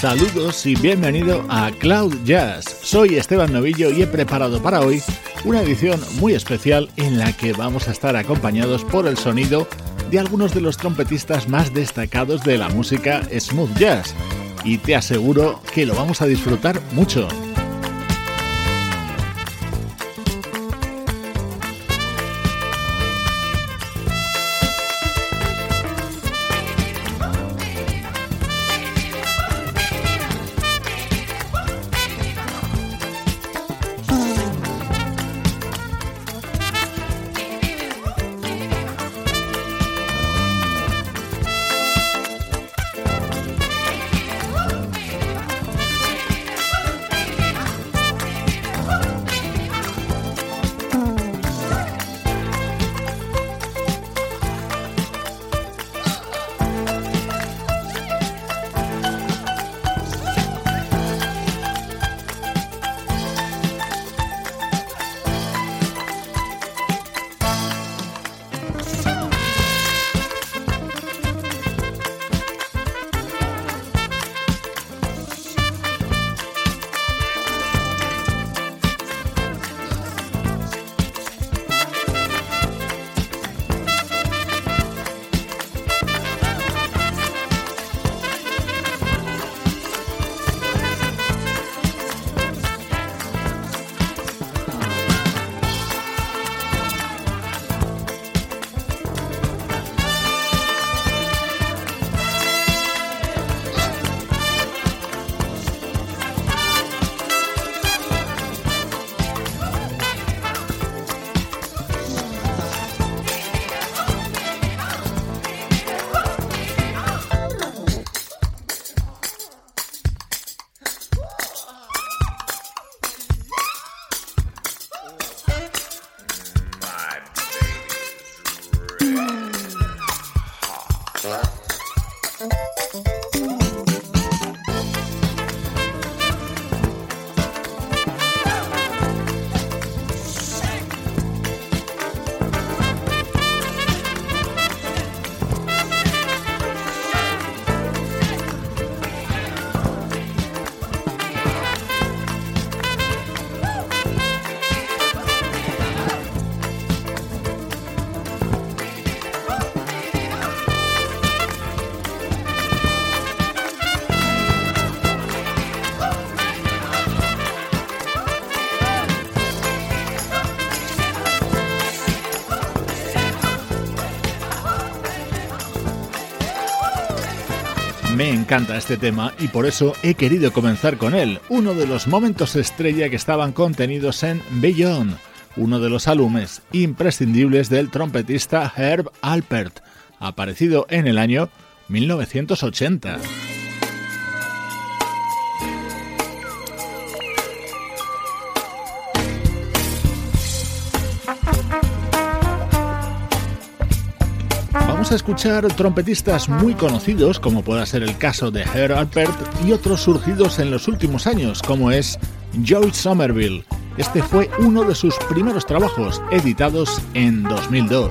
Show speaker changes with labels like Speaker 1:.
Speaker 1: Saludos y bienvenido a Cloud Jazz. Soy Esteban Novillo y he preparado para hoy una edición muy especial en la que vamos a estar acompañados por el sonido de algunos de los trompetistas más destacados de la música smooth jazz. Y te aseguro que lo vamos a disfrutar mucho. Me encanta este tema y por eso he querido comenzar con él, uno de los momentos estrella que estaban contenidos en Beyond, uno de los álbumes imprescindibles del trompetista Herb Alpert, aparecido en el año 1980. A escuchar trompetistas muy conocidos, como pueda ser el caso de Herr Alpert, y otros surgidos en los últimos años, como es Joy Somerville. Este fue uno de sus primeros trabajos, editados en 2002.